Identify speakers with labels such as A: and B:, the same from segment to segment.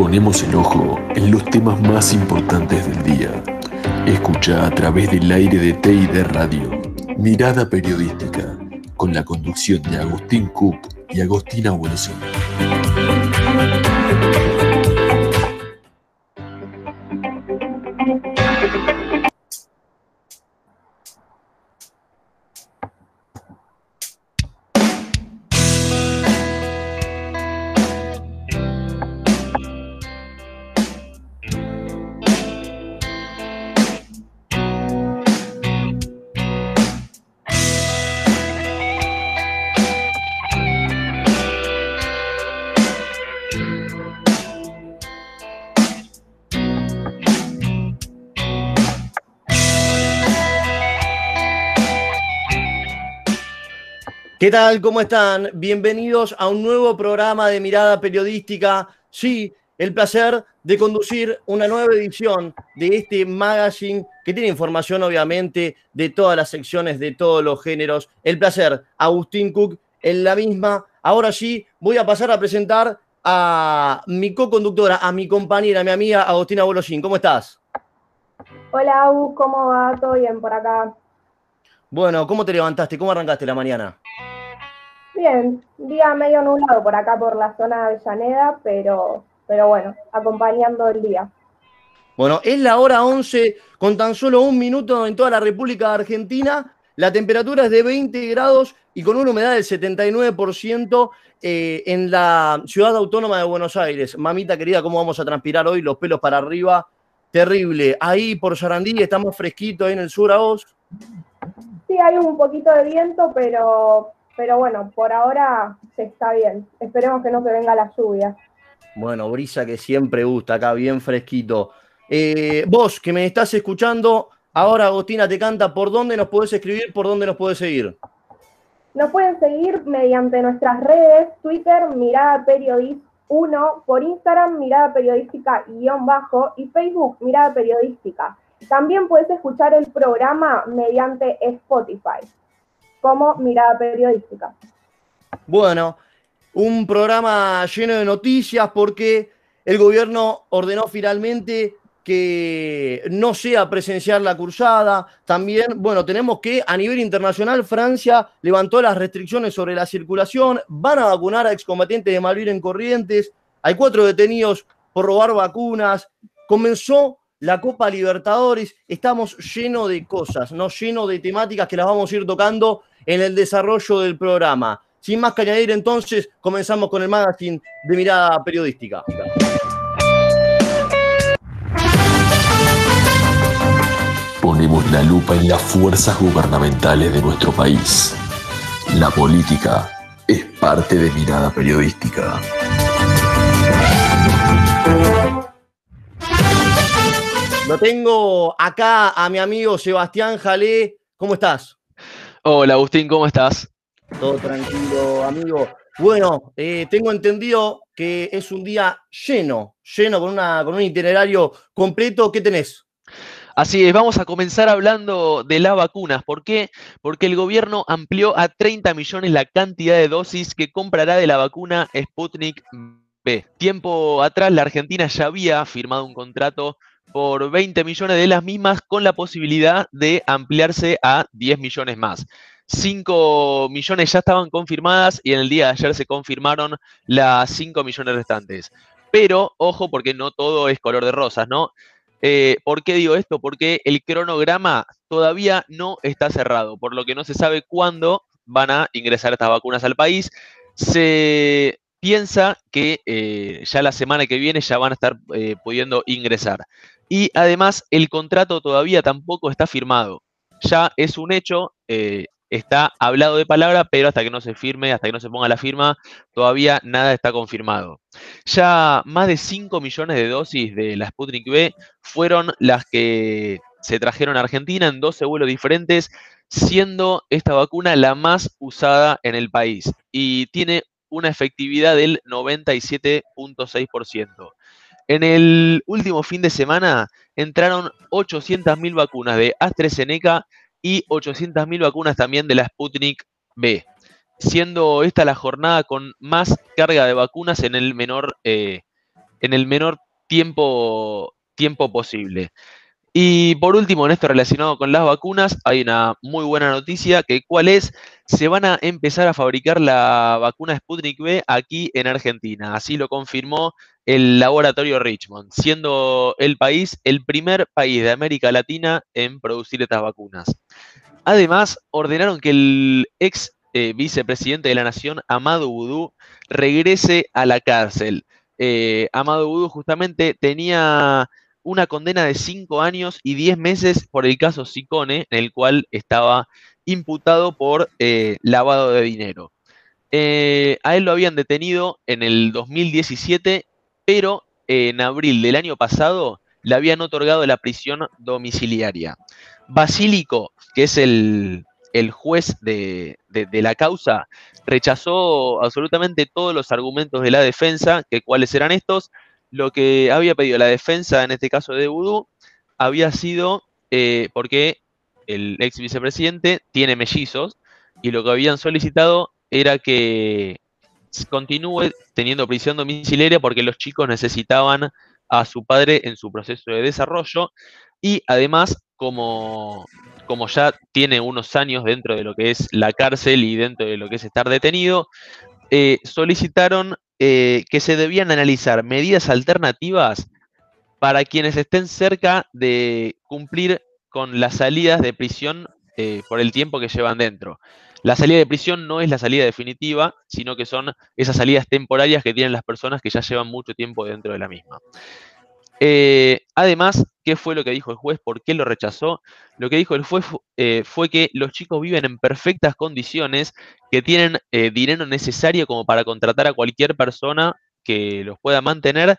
A: Ponemos el ojo en los temas más importantes del día. Escucha a través del aire de TID Radio. Mirada periodística con la conducción de Agustín Cook y Agostina Wilson.
B: ¿Qué tal? ¿Cómo están? Bienvenidos a un nuevo programa de Mirada Periodística. Sí, el placer de conducir una nueva edición de este magazine que tiene información obviamente de todas las secciones, de todos los géneros. El placer, Agustín Cook en la misma. Ahora sí, voy a pasar a presentar a mi co-conductora, a mi compañera, a mi amiga Agustina Bolosín. ¿Cómo estás?
C: Hola, Agus, ¿cómo va? ¿Todo bien por acá?
B: Bueno, ¿cómo te levantaste? ¿Cómo arrancaste la mañana?
C: Bien, día medio nublado por acá por la zona de Avellaneda, pero, pero bueno, acompañando el día.
B: Bueno, es la hora 11 con tan solo un minuto en toda la República Argentina. La temperatura es de 20 grados y con una humedad del 79% eh, en la ciudad autónoma de Buenos Aires. Mamita querida, ¿cómo vamos a transpirar hoy? Los pelos para arriba. Terrible. Ahí por Sarandí está más fresquito ahí en el sur a vos.
C: Sí, hay un poquito de viento, pero pero bueno, por ahora se está bien. Esperemos que no se venga la lluvia.
B: Bueno, brisa que siempre gusta acá, bien fresquito. Eh, vos que me estás escuchando, ahora Agostina te canta, ¿por dónde nos podés escribir? ¿Por dónde nos podés seguir?
C: Nos pueden seguir mediante nuestras redes, Twitter, Mirada Periodista 1, por Instagram, Mirada Periodística guion bajo y Facebook, Mirada Periodística. También puedes escuchar el programa mediante Spotify como mirada periodística.
B: Bueno, un programa lleno de noticias porque el gobierno ordenó finalmente que no sea presenciar la cursada. También, bueno, tenemos que a nivel internacional Francia levantó las restricciones sobre la circulación, van a vacunar a excombatientes de Malvin en Corrientes, hay cuatro detenidos por robar vacunas, comenzó la Copa Libertadores, estamos llenos de cosas, no lleno de temáticas que las vamos a ir tocando en el desarrollo del programa. Sin más que añadir, entonces, comenzamos con el magazine de mirada periodística.
A: Ponemos la lupa en las fuerzas gubernamentales de nuestro país. La política es parte de mirada periodística.
B: Lo tengo acá a mi amigo Sebastián Jalé. ¿Cómo estás?
D: Hola Agustín, ¿cómo estás?
B: Todo tranquilo, amigo. Bueno, eh, tengo entendido que es un día lleno, lleno con, una, con un itinerario completo. ¿Qué tenés?
D: Así es, vamos a comenzar hablando de las vacunas. ¿Por qué? Porque el gobierno amplió a 30 millones la cantidad de dosis que comprará de la vacuna Sputnik B. Tiempo atrás, la Argentina ya había firmado un contrato por 20 millones de las mismas con la posibilidad de ampliarse a 10 millones más. 5 millones ya estaban confirmadas y en el día de ayer se confirmaron las 5 millones restantes. Pero, ojo, porque no todo es color de rosas, ¿no? Eh, ¿Por qué digo esto? Porque el cronograma todavía no está cerrado, por lo que no se sabe cuándo van a ingresar estas vacunas al país. Se piensa que eh, ya la semana que viene ya van a estar eh, pudiendo ingresar. Y además el contrato todavía tampoco está firmado. Ya es un hecho, eh, está hablado de palabra, pero hasta que no se firme, hasta que no se ponga la firma, todavía nada está confirmado. Ya más de 5 millones de dosis de la Sputnik B fueron las que se trajeron a Argentina en 12 vuelos diferentes, siendo esta vacuna la más usada en el país y tiene una efectividad del 97.6%. En el último fin de semana entraron 800.000 vacunas de AstraZeneca y 800.000 vacunas también de la Sputnik B, siendo esta la jornada con más carga de vacunas en el menor, eh, en el menor tiempo, tiempo posible. Y por último, en esto relacionado con las vacunas, hay una muy buena noticia, que cuál es, se van a empezar a fabricar la vacuna Sputnik V aquí en Argentina. Así lo confirmó el laboratorio Richmond, siendo el país el primer país de América Latina en producir estas vacunas. Además, ordenaron que el ex eh, vicepresidente de la Nación, Amado Boudou, regrese a la cárcel. Eh, Amado Boudou justamente tenía una condena de 5 años y 10 meses por el caso Sicone, en el cual estaba imputado por eh, lavado de dinero. Eh, a él lo habían detenido en el 2017, pero en abril del año pasado le habían otorgado la prisión domiciliaria. Basílico, que es el, juez de, de, la causa, rechazó absolutamente todos los argumentos de la defensa, que cuáles eran estos, lo que había pedido la defensa, en este caso de Vudú, había sido eh, porque el ex vicepresidente tiene mellizos y lo que habían solicitado era que continúe teniendo prisión domiciliaria porque los chicos necesitaban a su padre en su proceso de desarrollo. Y además como, como ya tiene unos años dentro de lo que es la cárcel y dentro de lo que es estar detenido, eh, solicitaron eh, que se debían analizar medidas alternativas para quienes estén cerca de cumplir con las salidas de prisión eh, por el tiempo que llevan dentro. La salida de prisión no es la salida definitiva, sino que son esas salidas temporarias que tienen las personas que ya llevan mucho tiempo dentro de la misma. Eh, además, ¿qué fue lo que dijo el juez? ¿Por qué lo rechazó? Lo que dijo el juez eh, fue que los chicos viven en perfectas condiciones, que tienen eh, dinero necesario como para contratar a cualquier persona que los pueda mantener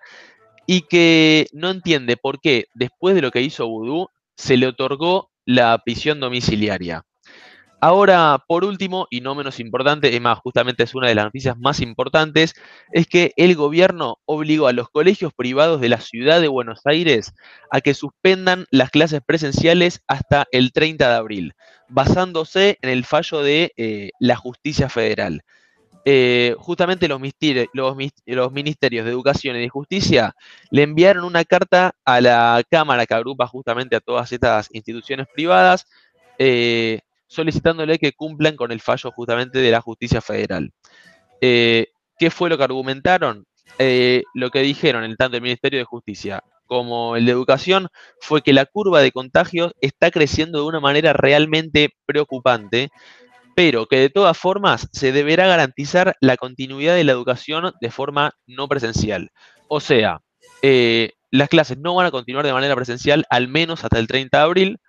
D: y que no entiende por qué después de lo que hizo Vudú se le otorgó la prisión domiciliaria. Ahora, por último, y no menos importante, es más, justamente es una de las noticias más importantes, es que el gobierno obligó a los colegios privados de la ciudad de Buenos Aires a que suspendan las clases presenciales hasta el 30 de abril, basándose en el fallo de eh, la justicia federal. Eh, justamente los, ministerios de Educación y de Justicia le enviaron una carta a la Cámara que agrupa justamente a todas estas instituciones privadas, eh, solicitándole que cumplan con el fallo justamente de la justicia federal. Eh, ¿Qué fue lo que argumentaron? Eh, lo que dijeron el tanto el Ministerio de Justicia como el de Educación fue que la curva de contagios está creciendo de una manera realmente preocupante, pero que de todas formas se deberá garantizar la continuidad de la educación de forma no presencial. O sea, eh, las clases no van a continuar de manera presencial al menos hasta el 30 de abril,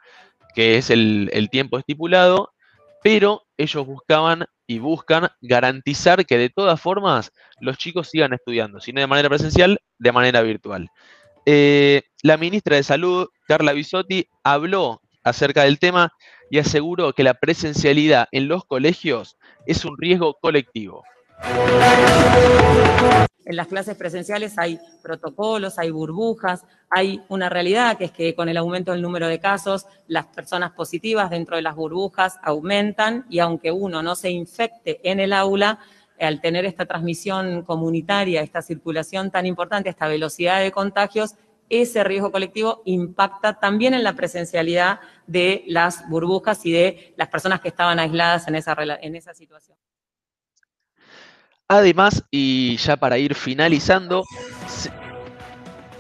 D: que es el, tiempo estipulado, pero ellos buscaban y buscan garantizar que de todas formas los chicos sigan estudiando, si no de manera presencial, de manera virtual. Eh, la ministra de Salud, Carla Bisotti, habló acerca del tema y aseguró que la presencialidad en los colegios es un riesgo colectivo.
E: En las clases presenciales hay protocolos, hay burbujas, hay una realidad que es que con el aumento del número de casos, las personas positivas dentro de las burbujas aumentan y aunque uno no se infecte en el aula, al tener esta transmisión comunitaria, esta circulación tan importante, esta velocidad de contagios, ese riesgo colectivo impacta también en la presencialidad de las burbujas y de las personas que estaban aisladas en esa, situación.
D: Además, y ya para ir finalizando,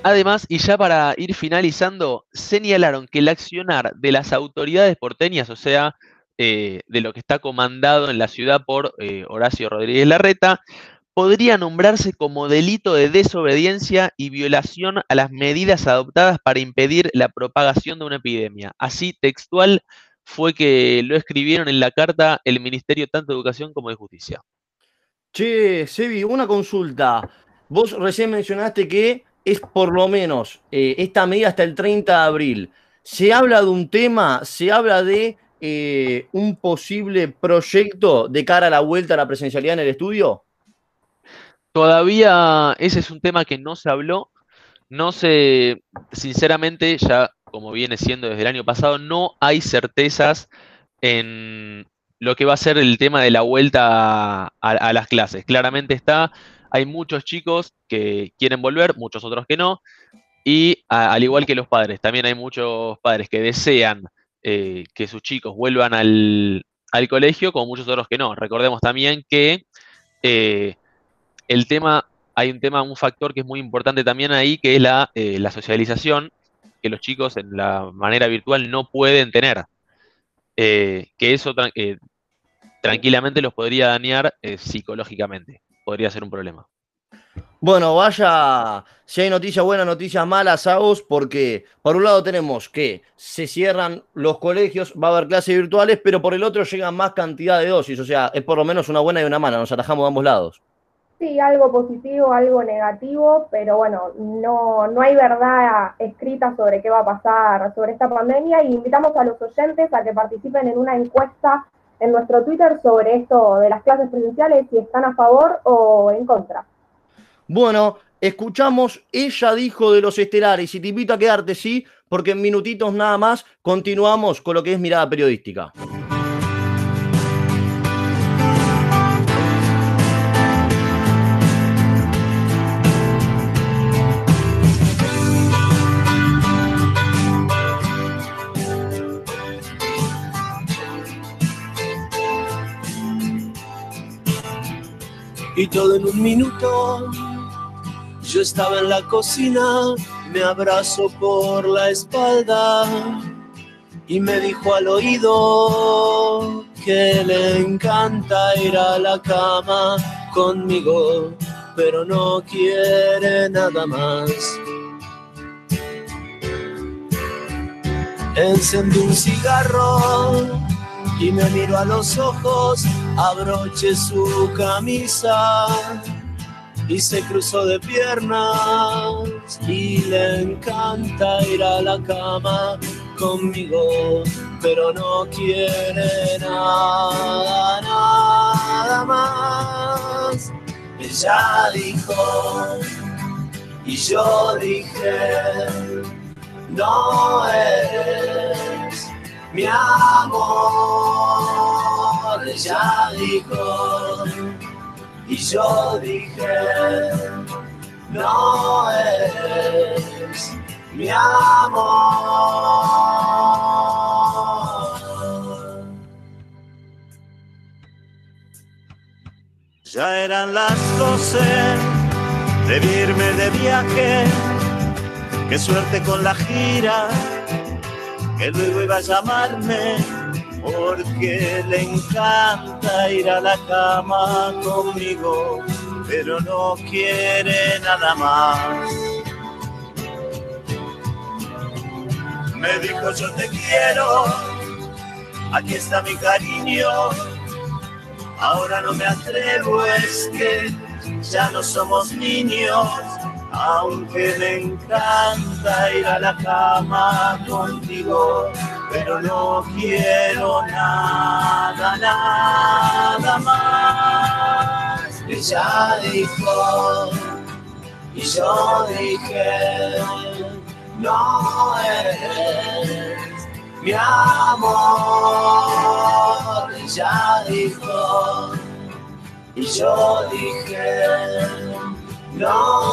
D: además, y ya para ir finalizando, señalaron que el accionar de las autoridades porteñas, o sea, eh, de lo que está comandado en la ciudad por eh, Horacio Rodríguez Larreta, podría nombrarse como delito de desobediencia y violación a las medidas adoptadas para impedir la propagación de una epidemia. Así textual fue que lo escribieron en la carta el Ministerio tanto de Educación como de Justicia.
B: Che, Sebi, una consulta. Vos recién mencionaste que es por lo menos eh, esta medida hasta el 30 de abril. ¿Se habla de un tema, se habla de eh, un posible proyecto de cara a la vuelta a la presencialidad en el estudio?
D: Todavía ese es un tema que no se habló. No sé, sinceramente, ya como viene siendo desde el año pasado, no hay certezas en lo que va a ser el tema de la vuelta a, las clases. Claramente está hay muchos chicos que quieren volver, muchos otros que no, y al igual que los padres, también hay muchos padres que desean eh, que sus chicos vuelvan al, colegio, como muchos otros que no. Recordemos también que eh, el tema, hay un tema, un factor que es muy importante también ahí, que es la, eh, la socialización que los chicos en la manera virtual no pueden tener. que eso tranquilamente los podría dañar psicológicamente, podría ser un problema.
B: Bueno, vaya, si hay noticias buenas, noticias malas, vos, porque por un lado tenemos que se cierran los colegios, va a haber clases virtuales, pero por el otro llegan más cantidad de dosis, o sea, es por lo menos una buena y una mala, nos atajamos de ambos lados.
C: Sí, algo positivo, algo negativo, pero bueno, no, no hay verdad escrita sobre qué va a pasar sobre esta pandemia y invitamos a los oyentes a que participen en una encuesta en nuestro Twitter sobre esto de las clases presenciales, si están a favor o en contra.
B: Bueno, escuchamos, ella dijo de los estelares y te invito a quedarte, sí, porque en minutitos nada más continuamos con lo que es mirada periodística.
F: Y todo en un minuto yo estaba en la cocina, me abrazó por la espalda y me dijo al oído que le encanta ir a la cama conmigo, pero no quiere nada más. Encendí un cigarro y me miro a los ojos, abroche su camisa y se cruzó de piernas y le encanta ir a la cama conmigo, pero no quiere nada, nada más. Ella dijo y yo dije, no es mi amor. Ella dijo y yo dije, no es mi amor. Ya eran las doce, de irme de viaje, qué suerte con la gira, que luego iba a llamarme porque le encanta ir a la cama conmigo, pero no quiere nada más. Me dijo yo te quiero, aquí está mi cariño, ahora no me atrevo, es que ya no somos niños aunque me encanta ir a la cama contigo, pero no quiero nada, nada más. Ella dijo, y yo dije, no eres mi amor. Ella dijo, y yo dije, no.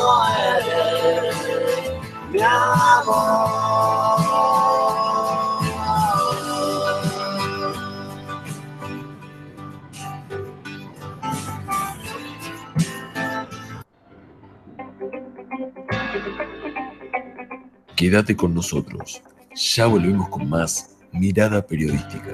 A: Quédate con nosotros. Ya volvemos con más mirada periodística.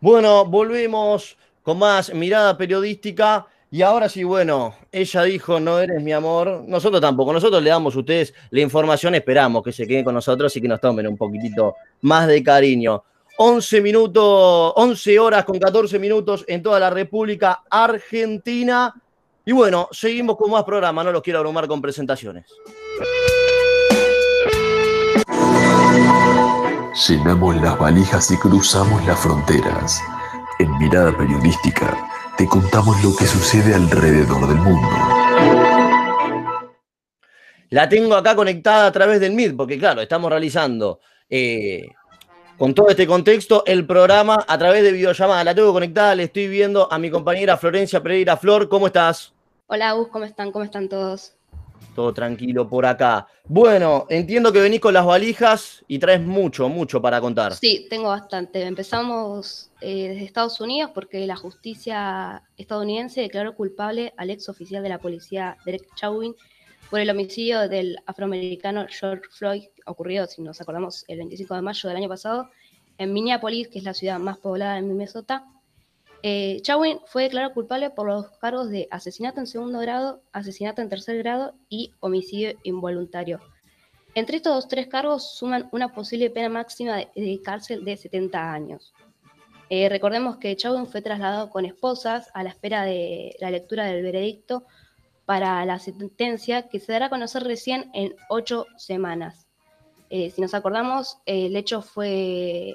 B: Bueno, volvemos con más mirada periodística. Y ahora sí, bueno, ella dijo, no eres mi amor. Nosotros tampoco, nosotros le damos a ustedes la información, esperamos que se queden con nosotros y que nos tomen un poquitito más de cariño. 11 minutos, 11 horas con 14 minutos en toda la República Argentina. Y bueno, seguimos con más programa, no los quiero abrumar con presentaciones.
A: Llenamos las valijas y cruzamos las fronteras en Mirada Periodística te contamos lo que sucede alrededor del mundo.
B: La tengo acá conectada a través del Meet, porque claro, estamos realizando eh, Con todo este contexto, el programa a través de videollamada. La tengo conectada, le estoy viendo a mi compañera Florencia Pereira. Flor, ¿cómo estás?
G: Hola, Gus, ¿cómo están? ¿Cómo están todos?
B: Todo tranquilo por acá. Bueno, entiendo que venís con las valijas y traes mucho, mucho para contar.
G: Sí, tengo bastante. Empezamos eh, desde Estados Unidos porque la justicia estadounidense declaró culpable al ex oficial de la policía Derek Chauvin por el homicidio del afroamericano George Floyd, ocurrido, si nos acordamos, el 25 de mayo del año pasado, en Minneapolis, que es la ciudad más poblada de Minnesota. Eh, fue declarado culpable por los cargos de asesinato en segundo grado, asesinato en tercer grado y homicidio involuntario. Entre estos tres cargos suman una posible pena máxima de, cárcel de 70 años. Eh, recordemos que Chauvin fue trasladado con esposas a la espera de la lectura del veredicto para la sentencia que se dará a conocer recién en ocho semanas. Eh, si nos acordamos, el hecho fue,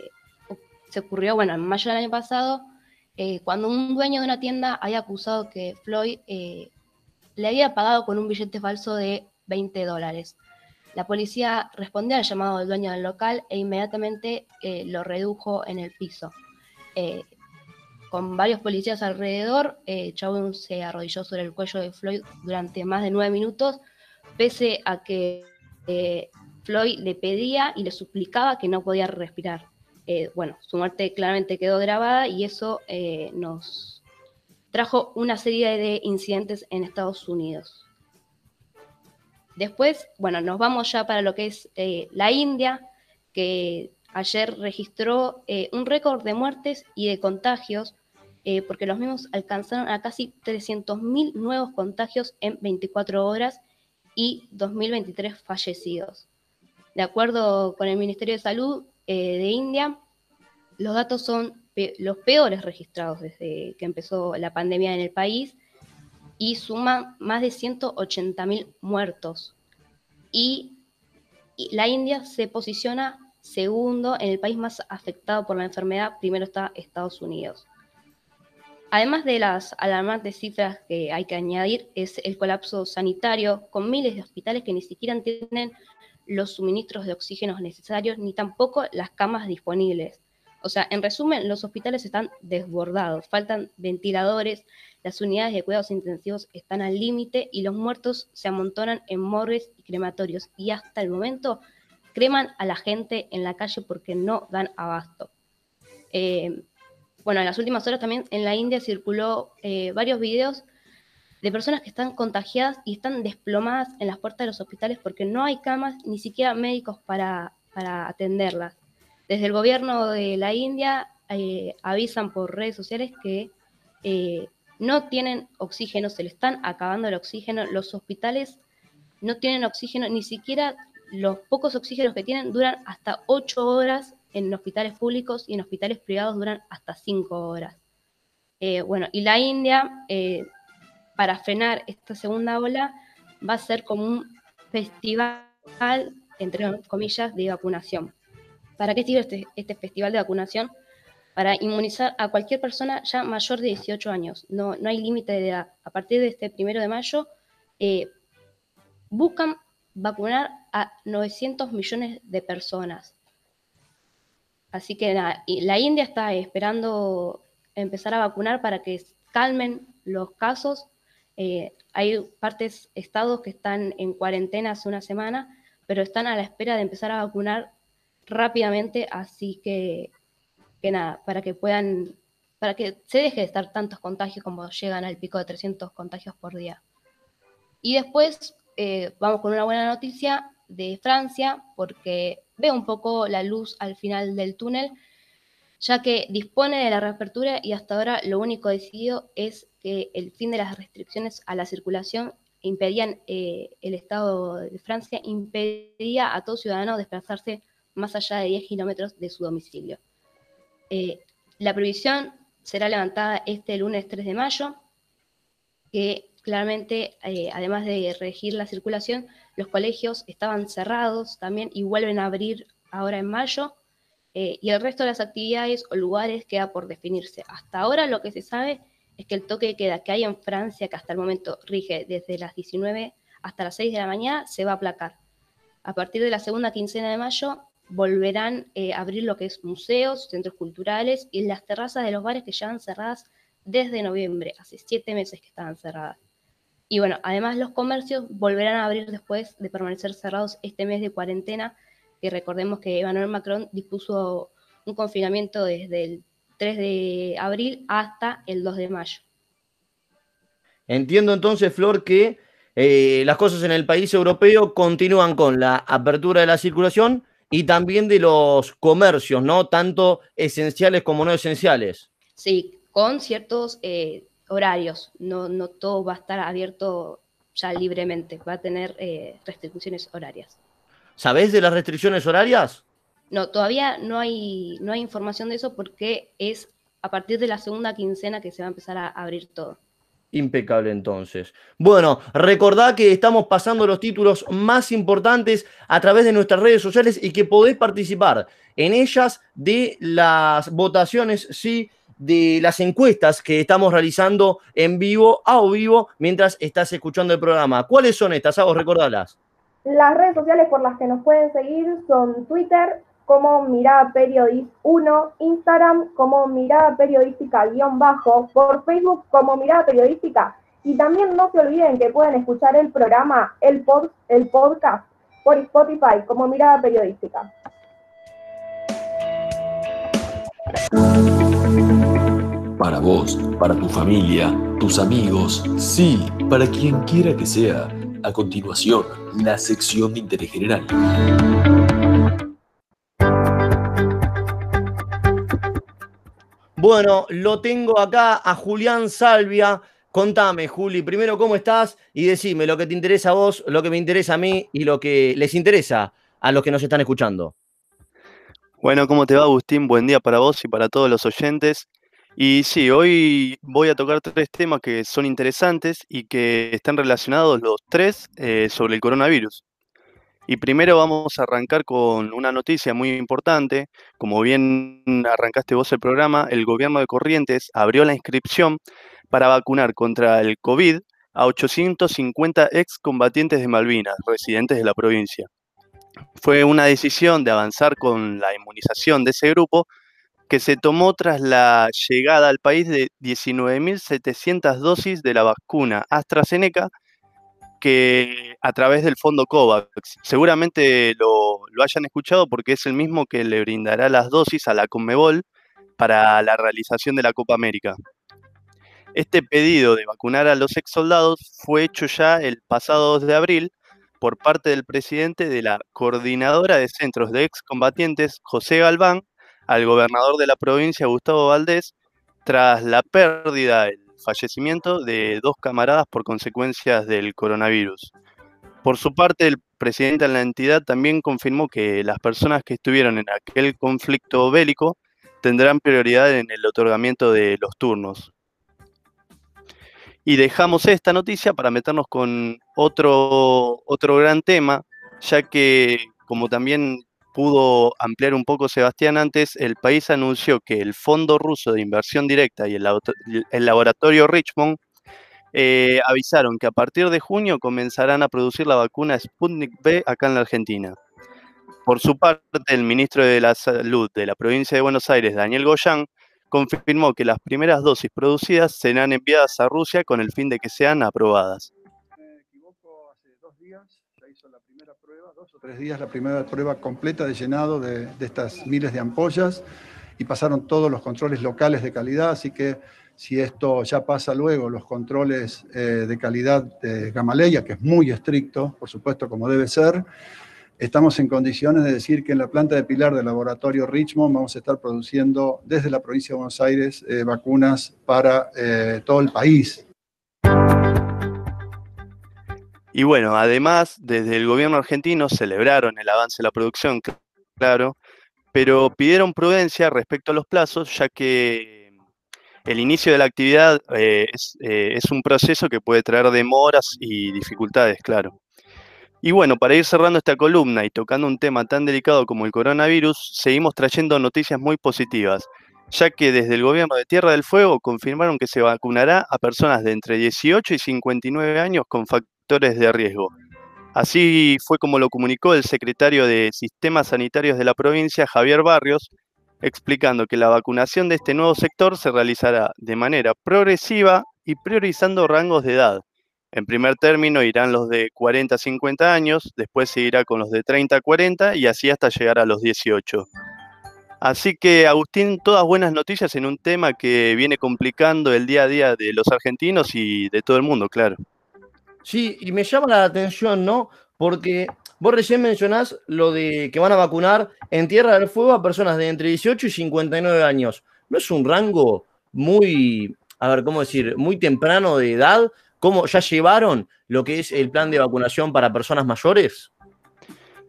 G: se ocurrió, bueno, en mayo del año pasado, eh, cuando un dueño de una tienda había acusado que Floyd eh, le había pagado con un billete falso de 20 dólares. La policía respondió al llamado del dueño del local e inmediatamente eh, lo redujo en el piso. con varios policías alrededor, Chauvin se arrodilló sobre el cuello de Floyd durante más de nueve minutos, pese a que Floyd le pedía y le suplicaba que no podía respirar. Eh, bueno, su muerte claramente quedó grabada y eso eh, nos trajo una serie de incidentes en Estados Unidos. Después, bueno, nos vamos ya para lo que es eh, la India, que ayer registró un récord de muertes y de contagios, porque los mismos alcanzaron a casi 300.000 nuevos contagios en 24 horas y 2.023 fallecidos. De acuerdo con el Ministerio de Salud, eh, de India, los datos son los peores registrados desde que empezó la pandemia en el país y suman más de 180.000 muertos. Y, la India se posiciona segundo en el país más afectado por la enfermedad, primero está Estados Unidos. Además de las alarmantes cifras que hay que añadir, es el colapso sanitario, con miles de hospitales que ni siquiera tienen los suministros de oxígeno necesarios ni tampoco las camas disponibles. O sea, en resumen, los hospitales están desbordados, faltan ventiladores, las unidades de cuidados intensivos están al límite y los muertos se amontonan en morgues y crematorios y hasta el momento creman a la gente en la calle porque no dan abasto. Eh, bueno, en las últimas horas también en la India circuló eh, varios videos de personas que están contagiadas y están desplomadas en las puertas de los hospitales porque no hay camas ni siquiera médicos para, atenderlas. Desde el gobierno de la India eh, avisan por redes sociales que eh, no tienen oxígeno, se le están acabando el oxígeno, los hospitales no tienen oxígeno, ni siquiera los pocos oxígenos que tienen duran hasta 8 horas en hospitales públicos y en hospitales privados duran hasta 5 horas. Eh, bueno, y la India para frenar esta segunda ola va a ser como un festival, entre comillas, de vacunación. ¿Para qué sirve este, este festival de vacunación? Para inmunizar a cualquier persona ya mayor de 18 años. No, no hay límite de edad. A partir de este primero de mayo, eh, buscan vacunar a 900 millones de personas. Así que la India está esperando empezar a vacunar para que calmen los casos eh, hay partes, estados que están en cuarentena hace una semana, pero están a la espera de empezar a vacunar rápidamente, así que, que nada, para que puedan, para que se deje de estar tantos contagios como llegan al pico de 300 contagios por día. Y después eh, vamos con una buena noticia de Francia, porque ve un poco la luz al final del túnel, ya que dispone de la reapertura y hasta ahora lo único decidido es que el fin de las restricciones a la circulación impedían, eh, el Estado de Francia impedía a todo ciudadano desplazarse más allá de 10 kilómetros de su domicilio. Eh, la prohibición será levantada este lunes 3 de mayo, que claramente, eh, además de regir la circulación, los colegios estaban cerrados también y vuelven a abrir ahora en mayo, y el resto de las actividades o lugares queda por definirse. Hasta ahora lo que se sabe es que el toque de queda que hay en Francia, que hasta el momento rige desde las 19 hasta las 6 de la mañana, se va a aplacar. A partir de la segunda quincena de mayo, volverán eh, a abrir lo que es museos, centros culturales y las terrazas de los bares que llevan cerradas desde noviembre, hace siete meses que estaban cerradas. Y bueno, además los comercios volverán a abrir después de permanecer cerrados este mes de cuarentena, que recordemos que Emmanuel Macron dispuso un confinamiento desde el 3 de abril hasta el 2 de mayo.
B: Entiendo entonces, Flor, que eh, las cosas en el país europeo continúan con la apertura de la circulación y también de los comercios, ¿no? Tanto esenciales como no esenciales.
G: Sí, con ciertos eh, horarios. No, no todo va a estar abierto ya libremente, va a tener eh, restricciones horarias.
B: ¿Sabés de las restricciones horarias?
G: No, todavía no hay, no hay información de eso porque es a partir de la segunda quincena que se va a empezar a abrir todo.
B: Impecable entonces. Bueno, recordad que estamos pasando los títulos más importantes a través de nuestras redes sociales y que podés participar en ellas de las votaciones, sí, de las encuestas que estamos realizando en vivo, a o vivo, mientras estás escuchando el programa. ¿Cuáles son estas? Hago recordarlas.
C: Las redes sociales por las que nos pueden seguir son Twitter, como Mirada Periodist 1, Instagram como Mirada Periodística guion bajo, por Facebook como Mirada Periodística. Y también no se olviden que pueden escuchar el programa, el, pod, el podcast por Spotify como Mirada Periodística.
A: Para vos, para tu familia, tus amigos, sí, para quien quiera que sea. A continuación, la sección de interés general.
B: Bueno, lo tengo acá a Julián Salvia. Contame, Juli, primero cómo estás y decime lo que te interesa a vos, lo que me interesa a mí y lo que les interesa a los que nos están escuchando.
H: Bueno, ¿cómo te va, Agustín? Buen día para vos y para todos los oyentes. Y sí, hoy voy a tocar tres temas que son interesantes y que están relacionados los tres eh, sobre el coronavirus. Y primero vamos a arrancar con una noticia muy importante. Como bien arrancaste vos el programa, el gobierno de Corrientes abrió la inscripción para vacunar contra el COVID a 850 excombatientes de Malvinas, residentes de la provincia. Fue una decisión de avanzar con la inmunización de ese grupo que se tomó tras la llegada al país de 19.700 dosis de la vacuna AstraZeneca que a través del fondo COVAX. Seguramente lo, hayan escuchado porque es el mismo que le brindará las dosis a la Conmebol para la realización de la Copa América. Este pedido de vacunar a los ex soldados fue hecho ya el pasado 2 de abril por parte del presidente de la Coordinadora de Centros de Excombatientes, José Galván, al gobernador de la provincia, Gustavo Valdés, tras la pérdida el fallecimiento de dos camaradas por consecuencias del coronavirus. Por su parte, el presidente de la entidad también confirmó que las personas que estuvieron en aquel conflicto bélico tendrán prioridad en el otorgamiento de los turnos. Y dejamos esta noticia para meternos con otro, otro gran tema, ya que, como también pudo ampliar un poco Sebastián antes, el país anunció que el Fondo Ruso de Inversión Directa y el, laboratorio Richmond eh, avisaron que a partir de junio comenzarán a producir la vacuna Sputnik V acá en la Argentina. Por su parte, el ministro de la Salud de la provincia de Buenos Aires, Daniel Goyán, confirmó que las primeras dosis producidas serán enviadas a Rusia con el fin de que sean aprobadas.
I: Me equivoco, hace dos días hizo la primera prueba, dos o tres días, la primera prueba completa de llenado de, estas miles de ampollas y pasaron todos los controles locales de calidad, así que si esto ya pasa luego, los controles eh, de calidad de Gamaleya, que es muy estricto, por supuesto, como debe ser, estamos en condiciones de decir que en la planta de pilar del laboratorio Richmond vamos a estar produciendo desde la provincia de Buenos Aires eh, vacunas para eh, todo el país.
H: Y bueno, además, desde el gobierno argentino celebraron el avance de la producción, claro, pero pidieron prudencia respecto a los plazos, ya que el inicio de la actividad eh, eh, es, un proceso que puede traer demoras y dificultades, claro. Y bueno, para ir cerrando esta columna y tocando un tema tan delicado como el coronavirus, seguimos trayendo noticias muy positivas, ya que desde el gobierno de Tierra del Fuego confirmaron que se vacunará a personas de entre 18 y 59 años con factores de riesgo. Así fue como lo comunicó el secretario de Sistemas Sanitarios de la provincia, Javier Barrios, explicando que la vacunación de este nuevo sector se realizará de manera progresiva y priorizando rangos de edad. En primer término irán los de 40 a 50 años, después seguirá con los de 30 a 40 y así hasta llegar a los 18. Así que, Agustín, todas buenas noticias en un tema que viene complicando el día a día de los argentinos y de todo el mundo, claro.
B: Sí, y me llama la atención, ¿no? Porque vos recién mencionás lo de que van a vacunar en Tierra del Fuego a personas de entre 18 y 59 años. ¿No es un rango muy, a ver, ¿cómo decir? Muy temprano de edad. ¿Cómo ya llevaron lo que es el plan de vacunación para personas mayores?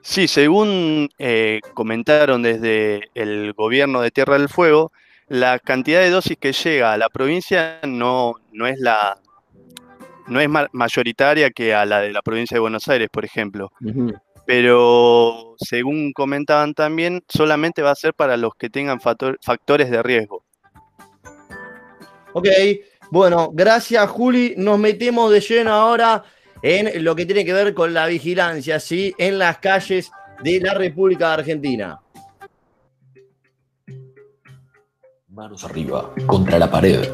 H: Sí, según eh, comentaron desde el gobierno de Tierra del Fuego, la cantidad de dosis que llega a la provincia no, no es la no es mayoritaria que a la de la provincia de Buenos Aires, por ejemplo. Pero según comentaban también, solamente va a ser para los que tengan factores de riesgo.
B: Ok, bueno, gracias Juli. Nos metemos de lleno ahora en lo que tiene que ver con la vigilancia, ¿sí? En las calles de la República Argentina.
A: Manos arriba, contra la pared.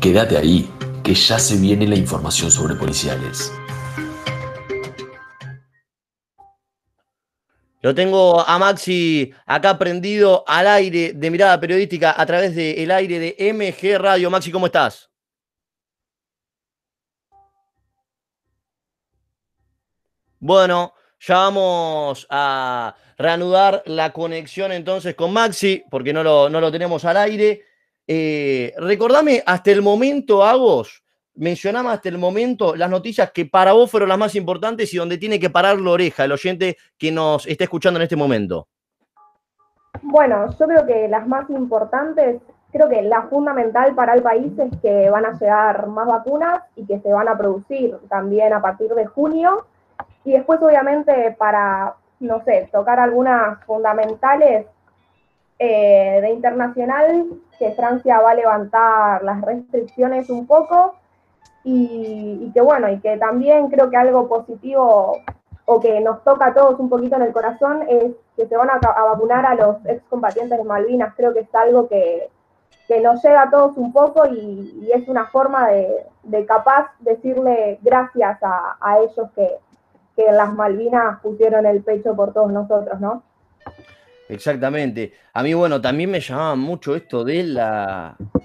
A: Quédate ahí, que ya se viene la información sobre policiales.
B: Lo tengo a Maxi acá prendido al aire de mirada periodística a través del aire de MG Radio. Maxi, ¿cómo estás? Bueno, ya vamos a reanudar la conexión entonces con Maxi, porque no lo, no lo tenemos al aire. Eh, recordame hasta el momento, Agos, mencioname hasta el momento las noticias que para vos fueron las más importantes y donde tiene que parar la oreja el oyente que nos está escuchando en este momento.
C: Bueno, yo creo que las más importantes, creo que la fundamental para el país es que van a llegar más vacunas y que se van a producir también a partir de junio. Y después, obviamente, para, no sé, tocar algunas fundamentales, eh, de internacional, que Francia va a levantar las restricciones un poco y, que bueno, y que también creo que algo positivo o que nos toca a todos un poquito en el corazón es que se van a, vacunar a los excombatientes de Malvinas. Creo que es algo que, nos llega a todos un poco y, es una forma de, capaz decirle gracias a, ellos que, que las Malvinas pusieron el pecho por todos nosotros, ¿no?
B: Exactamente. A mí, bueno, también me llamaba mucho esto del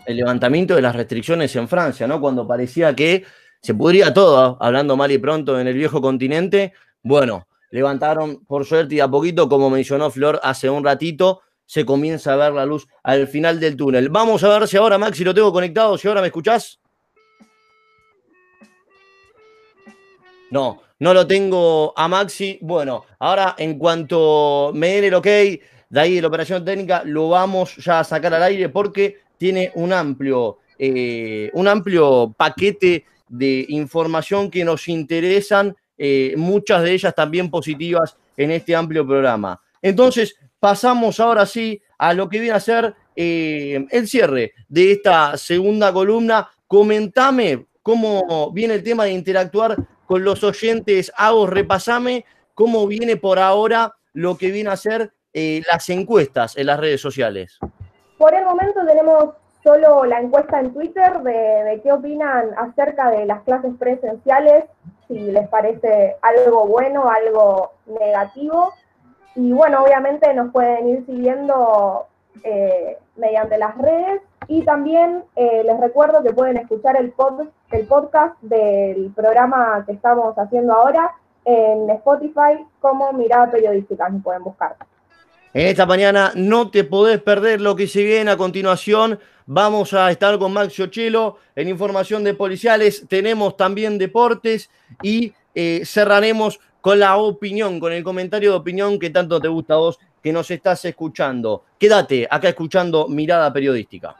B: levantamiento de las restricciones en Francia, ¿no? Cuando parecía que se pudría todo, hablando mal y pronto, en el viejo continente. Bueno, levantaron por suerte y a poquito, como mencionó Flor hace un ratito, se comienza a ver la luz al final del túnel. Vamos a ver si ahora, Maxi, lo tengo conectado, si ahora me escuchás. No, no lo tengo a Maxi. Bueno, ahora en cuanto me den el ok, de ahí de la operación técnica lo vamos ya a sacar al aire porque tiene un amplio, eh, un amplio paquete de información que nos interesan, eh, muchas de ellas también positivas en este amplio programa. Entonces, pasamos ahora sí a lo que viene a ser eh, el cierre de esta segunda columna. Comentame cómo viene el tema de interactuar con los oyentes. Hago, repasame cómo viene por ahora lo que viene a ser eh, las encuestas en las redes sociales?
C: Por el momento tenemos solo la encuesta en Twitter de, qué opinan acerca de las clases presenciales, si les parece algo bueno, algo negativo. Y bueno, obviamente nos pueden ir siguiendo eh, mediante las redes y también eh, les recuerdo que pueden escuchar el, el podcast del programa que estamos haciendo ahora en Spotify como Mirada Periodística, nos pueden buscar.
B: En esta mañana no te podés perder lo que se viene a continuación. Vamos a estar con Max Chelo en información de policiales. Tenemos también deportes y eh, cerraremos con la opinión, con el comentario de opinión que tanto te gusta a vos que nos estás escuchando. Quédate acá escuchando Mirada Periodística.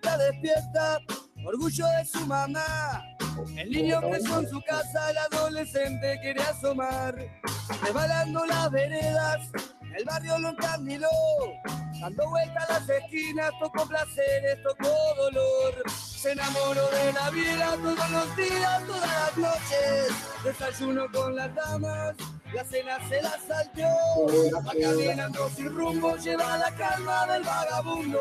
J: Despierta, orgullo de su mamá. El niño creció en su casa, el adolescente quería asomar. Rebalando las veredas, el barrio lo encandiló. Dando vueltas a las esquinas, tocó placeres, tocó dolor. Se enamoró de la vida todos los días, todas las noches. Desayuno con las damas, la cena se la salteó. Va caminando sin rumbo, lleva la calma del vagabundo.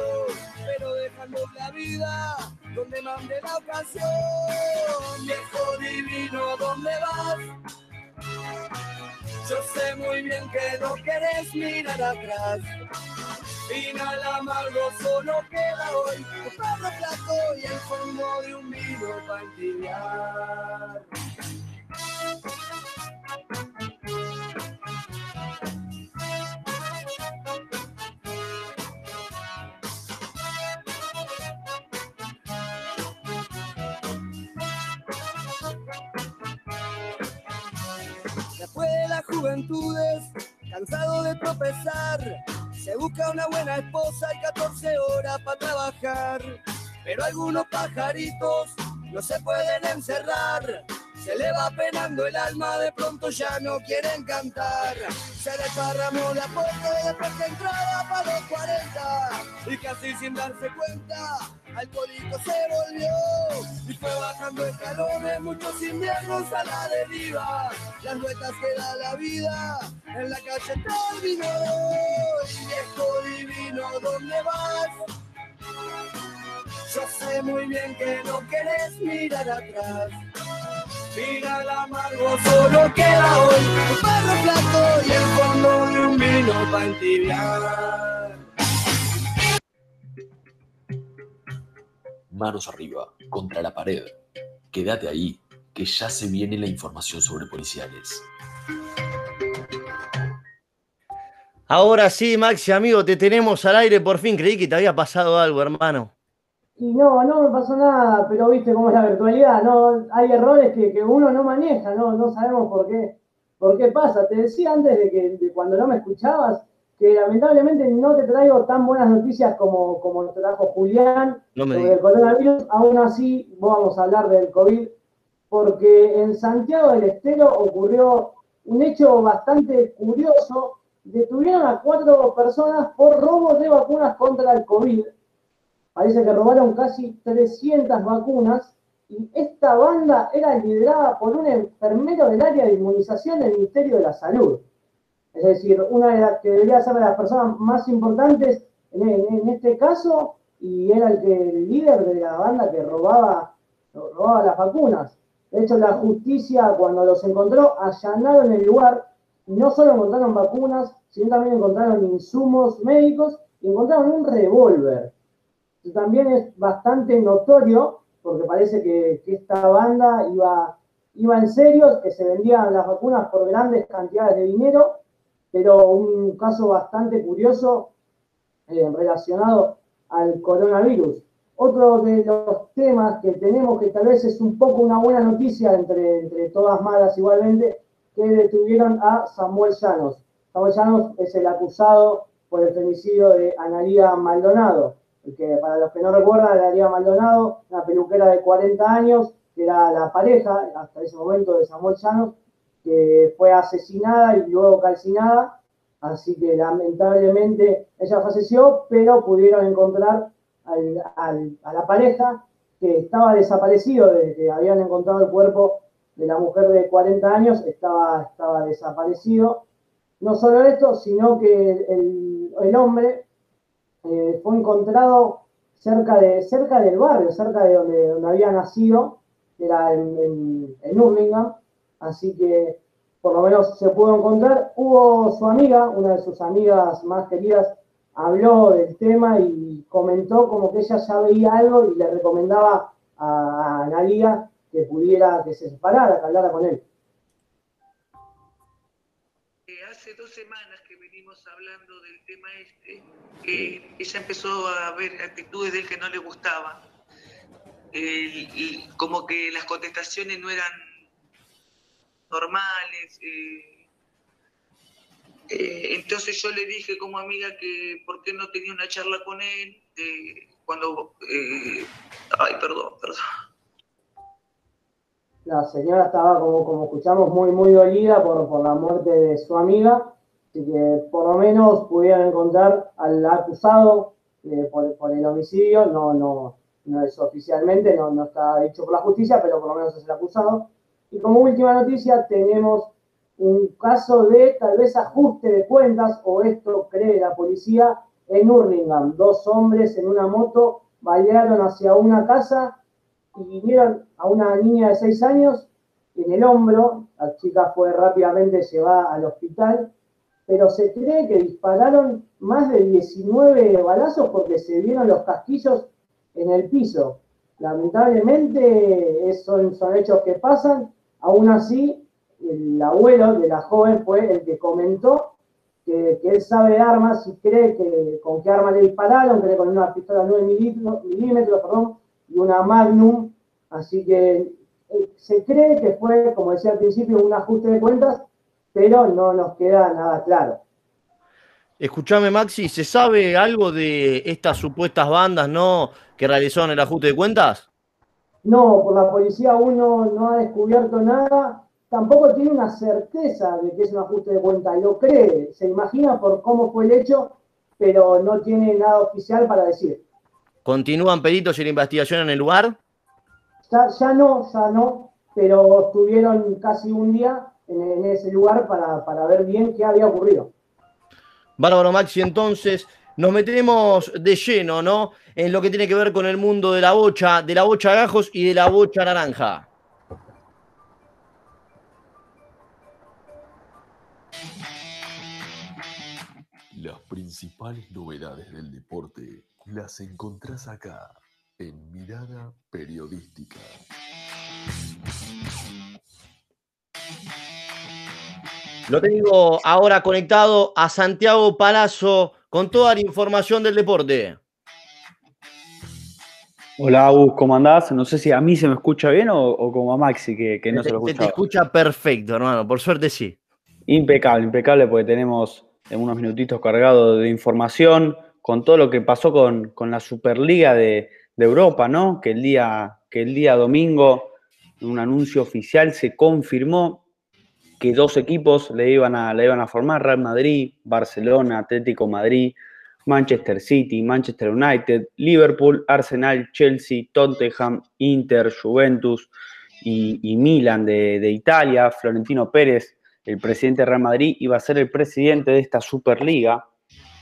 J: Pero dejando la vida donde mande la ocasión. Viejo divino, ¿dónde vas? Yo sé muy bien que no querés mirar atrás. Final amargo solo queda hoy un perro flaco y el fondo de un vino para juventudes, cansado de tropezar, se busca una buena esposa y 14 horas para trabajar. Pero algunos pajaritos no se pueden encerrar. Se le va penando el alma, de pronto ya no quieren cantar. Se desparramó la puerta y después de entrada para los 40. Y casi sin darse cuenta, alcohólico se volvió. Y fue bajando escalones, muchos inviernos a la deriva. Las vueltas que da la vida, en la calle terminó. Y viejo divino, ¿dónde vas? Yo sé muy bien que no querés mirar atrás. Final amargo solo queda hoy un perro flaco y el fondo de un vino para entibiar.
A: Manos arriba, contra la pared. Quédate ahí, que ya se viene la información sobre policiales.
B: Ahora sí, Maxi, amigo, te tenemos al aire por fin. Creí que te había pasado algo, hermano.
K: Y no, no me pasó nada, pero viste cómo es la virtualidad, ¿no? Hay errores que, que uno no maneja, ¿no? No sabemos por qué, por qué pasa. Te decía antes de que de cuando no me escuchabas que lamentablemente no te traigo tan buenas noticias como, como trajo Julián
B: No me
K: sobre el coronavirus. Aún así, vamos a hablar del COVID, porque en Santiago del Estero ocurrió un hecho bastante curioso. Detuvieron a cuatro personas por robo de vacunas contra el COVID. Parece que robaron casi 300 vacunas y esta banda era liderada por un enfermero del área de inmunización del Ministerio de la Salud. Es decir, una de las que debería ser de las personas más importantes en, este caso y era el, líder de la banda que robaba, las vacunas. De hecho, la justicia cuando los encontró allanaron el lugar no solo encontraron vacunas, sino también encontraron insumos médicos y encontraron un revólver. También es bastante notorio porque parece que, esta banda iba en serio, que se vendían las vacunas por grandes cantidades de dinero, pero un caso bastante curioso eh, relacionado al coronavirus. Otro de los temas que tenemos, que tal vez es un poco una buena noticia entre, entre todas malas igualmente, que detuvieron a Samuel Llanos. Samuel Llanos es el acusado por el femicidio de Analía Maldonado, que para los que no recuerdan, Analía Maldonado, una peluquera de 40 años, que era la pareja hasta ese momento de Samuel Llanos, que fue asesinada y luego calcinada, así que lamentablemente ella falleció, pero pudieron encontrar a la pareja que estaba desaparecido desde que habían encontrado el cuerpo de la mujer de 40 años, estaba, estaba desaparecido. No solo esto, sino que el, el hombre eh, fue encontrado cerca, de, cerca del barrio, cerca de donde, donde había nacido, era en, en, en Hurlingham, así que por lo menos se pudo encontrar. Hubo su amiga, una de sus amigas más queridas, habló del tema y comentó como que ella ya veía algo y le recomendaba a, Analia que pudiera, que se separara, que hablara con él.
L: Eh, hace dos semanas que venimos hablando del tema este, que ella empezó a ver actitudes de él que no le gustaban. Y como que las contestaciones no eran normales. eh, eh, entonces yo le dije como amiga que por qué no tenía una charla con él cuando... eh, ay, perdón, perdón.
K: la señora estaba, como, como escuchamos, muy, muy dolida por, por la muerte de su amiga, así que por lo menos pudieron encontrar al acusado por, por, el homicidio, no, no, no es oficialmente, no, no está dicho por la justicia, pero por lo menos es el acusado. Y como última noticia tenemos un caso de tal vez ajuste de cuentas, o esto cree la policía, en Hurlingham. Dos hombres en una moto balearon hacia una casa y vinieron a una niña de seis años en el hombro. La chica fue rápidamente llevada al hospital, pero se cree que dispararon más de 19 balazos porque se vieron los casquillos en el piso. Lamentablemente son, son hechos que pasan. Aún así, el abuelo de la joven fue el que comentó que, él sabe de armas y cree que con qué arma le dispararon, cree con una pistola 9 milímetros, perdón, y una Magnum. Así que eh, se cree que fue, como decía al principio, un ajuste de cuentas, pero no nos queda nada claro.
B: Escuchame, Maxi, ¿se sabe algo de estas supuestas bandas, no, que realizaron el ajuste de cuentas?
K: No, por la policía uno no ha descubierto nada tampoco tiene una certeza de que es un ajuste de cuenta, lo cree, se imagina por cómo fue el hecho, pero no tiene nada oficial para decir.
B: ¿Continúan peritos y la investigación en el lugar?
K: Ya, ya no, ya no, pero estuvieron casi un día en, en ese lugar para, para ver bien qué había ocurrido.
B: Bárbaro Maxi, entonces nos metemos de lleno, ¿no? En lo que tiene que ver con el mundo de la bocha, de la bocha gajos y de la bocha naranja.
A: Las principales novedades del deporte las encontrás acá, en Mirada Periodística.
B: Lo tengo ahora conectado a Santiago Palazzo con toda la información del deporte.
M: Hola, Agus, ¿cómo andás? No sé si a mí se me escucha bien o, o como a Maxi, que, que no
B: te,
M: se lo escucha.
B: te escucha perfecto, hermano. Por suerte sí.
M: Impecable, impecable, porque tenemos en unos minutitos cargados de información con todo lo que pasó con, con la Superliga de, de, Europa, ¿no? Que el, día, que el día domingo, en un anuncio oficial, se confirmó que dos equipos le iban a, le iban a formar, Real Madrid, Barcelona, Atlético Madrid, Manchester City, Manchester United, Liverpool, Arsenal, Chelsea, Tottenham, Inter, Juventus y, y Milan de, de Italia, Florentino Pérez el presidente de Real Madrid iba a ser el presidente de esta Superliga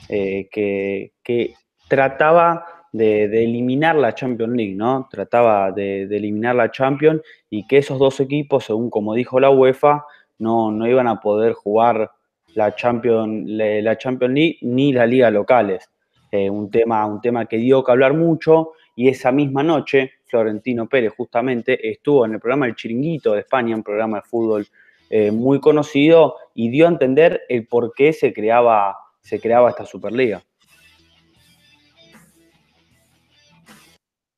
M: eh, que, que, trataba de, de, eliminar la Champions League, ¿no? Trataba de, de, eliminar la Champions y que esos dos equipos, según como dijo la UEFA, no, no iban a poder jugar la Champions, la Champions League ni la liga locales. Eh, un, tema, un tema que dio que hablar mucho y esa misma noche Florentino Pérez justamente estuvo en el programa El Chiringuito de España, un programa de fútbol eh, muy conocido y dio a entender el por qué se creaba, se creaba esta Superliga.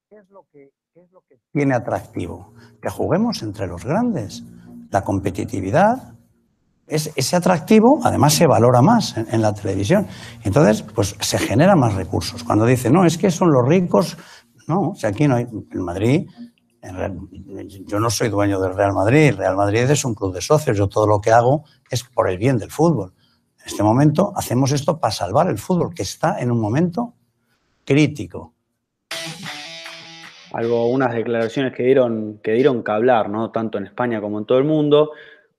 N: ¿Qué es, lo que, ¿Qué es lo que tiene atractivo? Que juguemos entre los grandes. La competitividad, es, ese atractivo además se valora más en, la televisión. Entonces, pues se generan más recursos. Cuando dicen, no, es que son los ricos, no, o sea, aquí no hay, en Madrid yo no soy dueño del Real Madrid, el Real Madrid es un club de socios, yo todo lo que hago es por el bien del fútbol. En este momento hacemos esto para salvar el fútbol, que está en un momento crítico.
M: Algo, unas declaraciones que dieron, que dieron que hablar, ¿no? Tanto en España como en todo el mundo,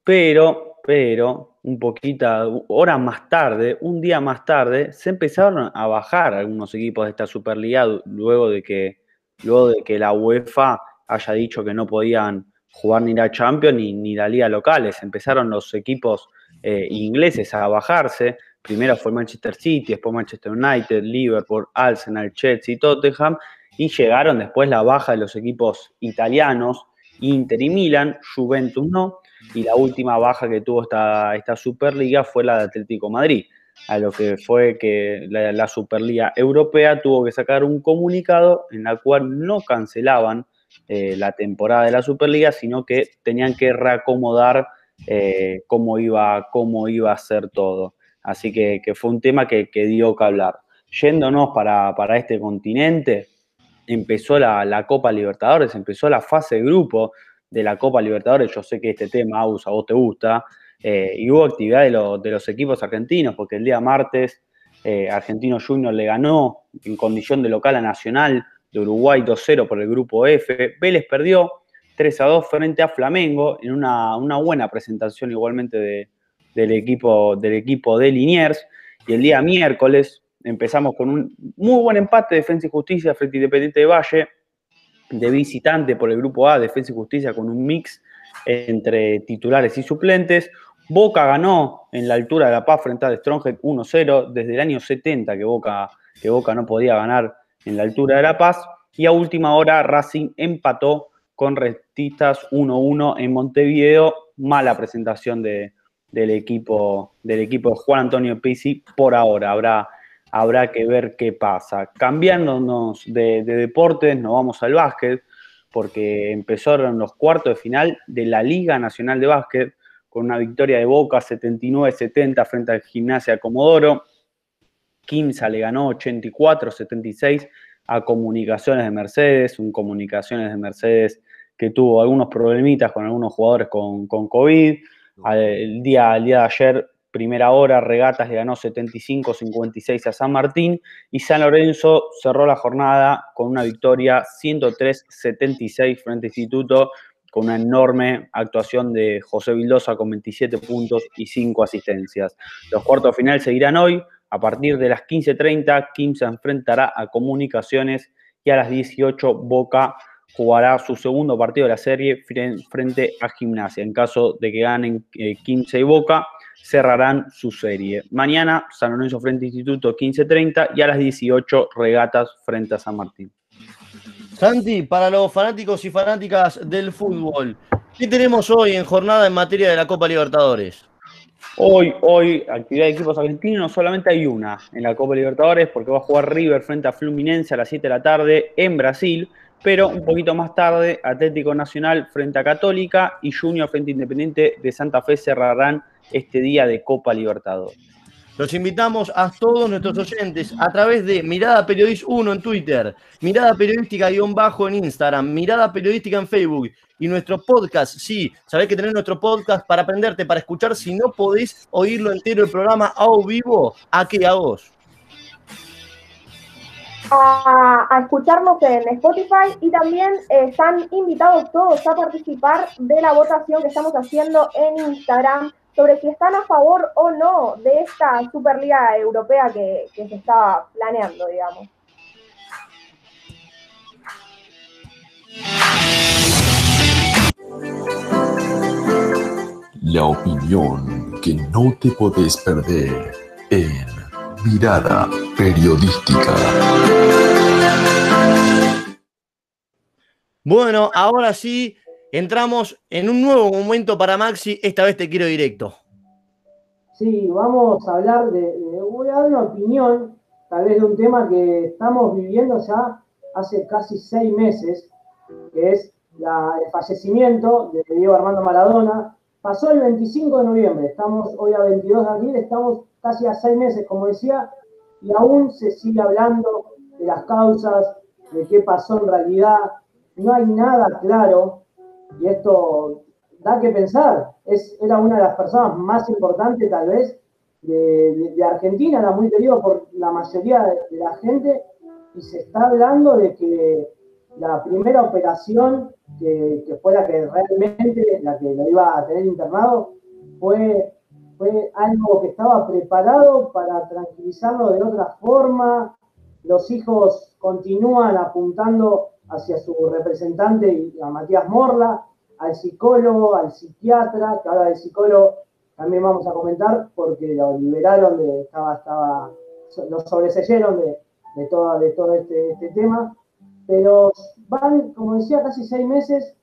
M: pero, pero, un poquito, horas más tarde, un día más tarde, se empezaron a bajar algunos equipos de esta Superliga luego de que, luego de que la UEFA haya dicho que no podían jugar ni la Champions ni, ni la Liga locales. Empezaron los equipos eh, ingleses a bajarse. Primero fue Manchester City, después Manchester United, Liverpool, Arsenal, Chelsea, Tottenham. Y llegaron después la baja de los equipos italianos, Inter y Milan, Juventus no. Y la última baja que tuvo esta, esta Superliga fue la de Atlético Madrid a lo que fue que la, Superliga Europea tuvo que sacar un comunicado en la cual no cancelaban eh, la temporada de la Superliga, sino que tenían que reacomodar eh, cómo, iba, cómo iba a ser todo. Así que, que fue un tema que, que, dio que hablar. Yéndonos para, para este continente, empezó la, la, Copa Libertadores, empezó la fase de grupo, de la Copa Libertadores. Yo sé que este tema, Aus, a vos te gusta. eh, y hubo actividad de, de los equipos argentinos, porque el día martes eh, Argentino Junior le ganó en condición de local a Nacional de Uruguay 2-0 por el grupo F. Vélez perdió 3-2 frente a Flamengo en una, una buena presentación igualmente de- del, equipo, del equipo de Liniers. Y el día miércoles empezamos con un muy buen empate de Defensa y Justicia frente a Independiente de Valle de visitante por el grupo A, Defensa y Justicia, con un mix entre titulares y suplentes. Boca ganó en la altura de La Paz frente a Stronghead 1-0, desde el año 70 que Boca, que Boca no podía ganar en la altura de La Paz. Y a última hora Racing empató con Restistas 1-1 en Montevideo. Mala presentación de- del, equipo, del equipo de Juan Antonio Pizzi por ahora. Habrá, habrá que ver qué pasa. Cambiándonos de, de deportes, nos vamos al básquet, porque empezaron los cuartos de final de la Liga Nacional de Básquet, con una victoria de Boca 79-70 frente al Gimnasia Comodoro. Quimsa le ganó 84-76 a Comunicaciones de Mercedes, un Comunicaciones de Mercedes que tuvo algunos problemitas con algunos jugadores con, con COVID. Al- El día, el día de ayer, primera hora, Regatas le ganó 75-56 a San Martín y San Lorenzo cerró la jornada con una victoria 103-76 frente a Instituto, con una enorme actuación de José Vildosa con 27 puntos y 5 asistencias. Los cuartos final seguirán hoy. A partir de las 15.30, Kim se enfrentará a Comunicaciones y a las 18 Boca jugará su segundo partido de la serie fren- frente a Gimnasia. En caso de que ganen eh, 15 y Boca, cerrarán su serie. Mañana San Lorenzo frente a Instituto 15.30 y a las 18 Regatas frente a San Martín.
B: Santi, para los fanáticos y fanáticas del fútbol, ¿qué tenemos hoy en jornada en materia de la Copa Libertadores?
M: Hoy, hoy, actividad de equipos argentinos, solamente hay una en la Copa Libertadores porque va a jugar River frente a Fluminense a las 7 de la tarde en Brasil, pero un poquito más tarde Atlético Nacional frente a Católica y Junior frente a Independiente de Santa Fe cerrarán este día de Copa Libertadores.
B: Los invitamos a todos nuestros oyentes a través de Mirada Periodista 1 en Twitter, Mirada Periodística-bajo en Instagram, Mirada Periodística en Facebook y nuestro podcast. Sí, sabés que tenés nuestro podcast para aprenderte, para escuchar. Si no podés oírlo entero el programa a vivo, ¿a qué a vos?
C: a, a escucharnos en Spotify y también eh, están invitados todos a participar de la votación que estamos haciendo en Instagram sobre si están a favor o no de esta Superliga Europea que, que se está planeando, digamos.
A: La opinión que no te podés perder en Mirada Periodística.
B: Bueno, ahora sí, entramos en un nuevo momento para Maxi. Esta vez te quiero directo.
K: Sí, vamos a hablar de, de- voy a dar una opinión, tal vez de un tema que estamos viviendo ya hace casi seis meses, que es el fallecimiento de Diego Armando Maradona. Pasó el 25 de noviembre, estamos hoy a 22 de abril, estamos casi a seis meses, como decía, y aún se sigue hablando de las causas, de qué pasó en realidad. No hay nada claro, y esto da que pensar. Es, era una de las personas más importantes, tal vez, de, Argentina, era muy querido por la mayoría de, de la gente, y se está hablando de que la primera operación, que, que fue la que realmente, la que lo iba a tener internado, fue, fue algo que estaba preparado para tranquilizarlo de otra forma. Los hijos continúan apuntando hacia su representante, a Matías Morla, al psicólogo, al psiquiatra, que ahora del psicólogo también vamos a comentar porque lo liberaron, de, estaba, estaba, lo sobreseyeron de, de, todo, de todo este, este tema, pero van, como decía, casi seis meses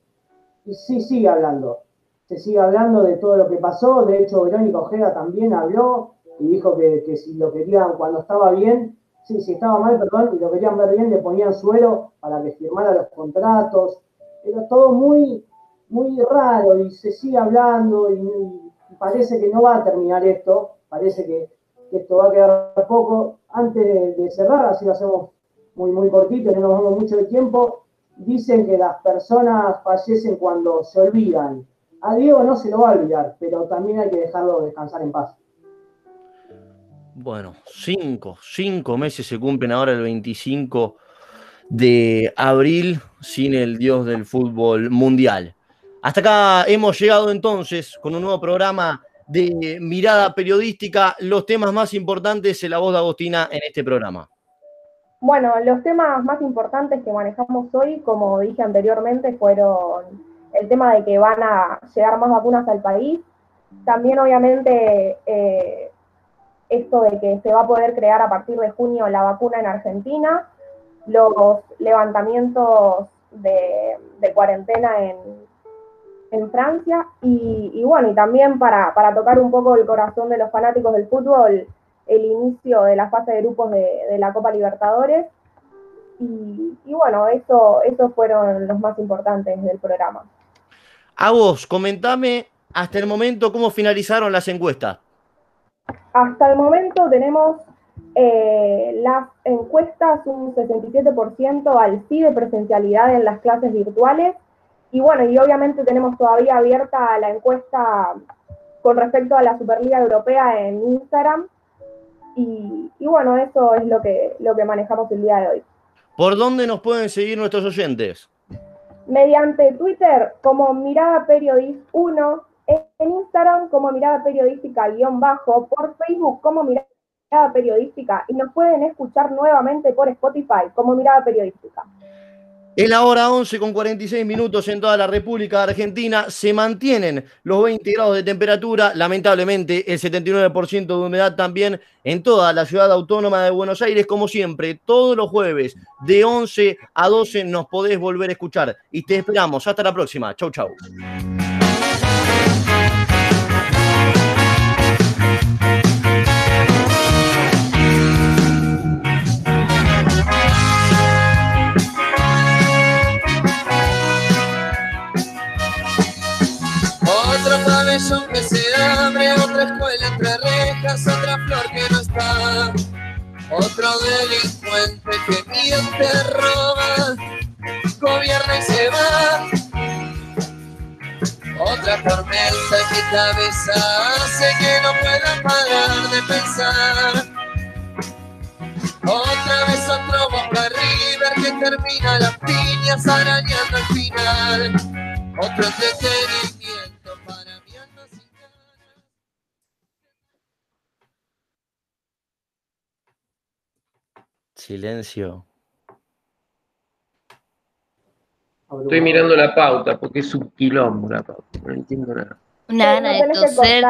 K: y sí sigue hablando. Se sigue hablando de todo lo que pasó, de hecho Verónica Ojeda también habló y dijo que, que si lo querían, cuando estaba bien, sí, si estaba mal, perdón, y lo querían ver bien, le ponían suero para que firmara los contratos. Era todo muy, muy raro y se sigue hablando y, parece que no va a terminar esto, parece que, esto va a quedar poco. Antes de, de cerrar, así lo hacemos muy, muy cortito, no nos vamos mucho de tiempo, dicen que las personas fallecen cuando se olvidan. A Diego no se lo va a olvidar, pero también hay que dejarlo descansar en paz.
B: Bueno, cinco, cinco meses se cumplen ahora el 25 de abril sin el dios del fútbol mundial. Hasta acá hemos llegado entonces con un nuevo programa de mirada periodística, los temas más importantes en la voz de Agostina en este programa.
C: Bueno, los temas más importantes que manejamos hoy, como dije anteriormente, fueron el tema de que van a llegar más vacunas al país. También, obviamente, eh, esto de que se va a poder crear a partir de junio la vacuna en Argentina, los levantamientos de, cuarentena en, Francia y, bueno, y también para, tocar un poco el corazón de los fanáticos del fútbol, el inicio de la fase de grupos de, la Copa Libertadores. Y, y, bueno, eso, esos fueron los más importantes del programa.
B: A vos, comentame hasta el momento cómo finalizaron las encuestas.
C: Hasta el momento tenemos eh, las encuestas un 67% al sí de presencialidad en las clases virtuales. Y bueno, y obviamente tenemos todavía abierta la encuesta con respecto a la Superliga Europea en Instagram. Y, y, bueno, eso es lo que, lo que manejamos el día de hoy.
B: ¿Por dónde nos pueden seguir nuestros oyentes?
C: Mediante Twitter como Mirada Periodist 1, en Instagram como Mirada Periodística guion bajo, por Facebook como Mirada Periodística y nos pueden escuchar nuevamente por Spotify como Mirada Periodística.
B: Es la hora 11 con 46 minutos en toda la República Argentina. Se mantienen los 20 grados de temperatura. Lamentablemente, el 79% de humedad también en toda la ciudad autónoma de Buenos Aires. Como siempre, todos los jueves de 11 a 12 nos podés volver a escuchar. Y te esperamos. Hasta la próxima. Chau, chau.
O: Escuela entre rejas, otra flor que no está, otro delincuente que miente, roba, gobierna y se va. Otra tormenta en mi cabeza hace que no pueda parar de pensar. Otra vez otro Boca River que termina las piñas arañando al final. Otro entretenimiento
B: Silencio.
P: Estoy mirando la pauta porque es un quilombo la pauta. No entiendo nada.
G: Una gana de toser.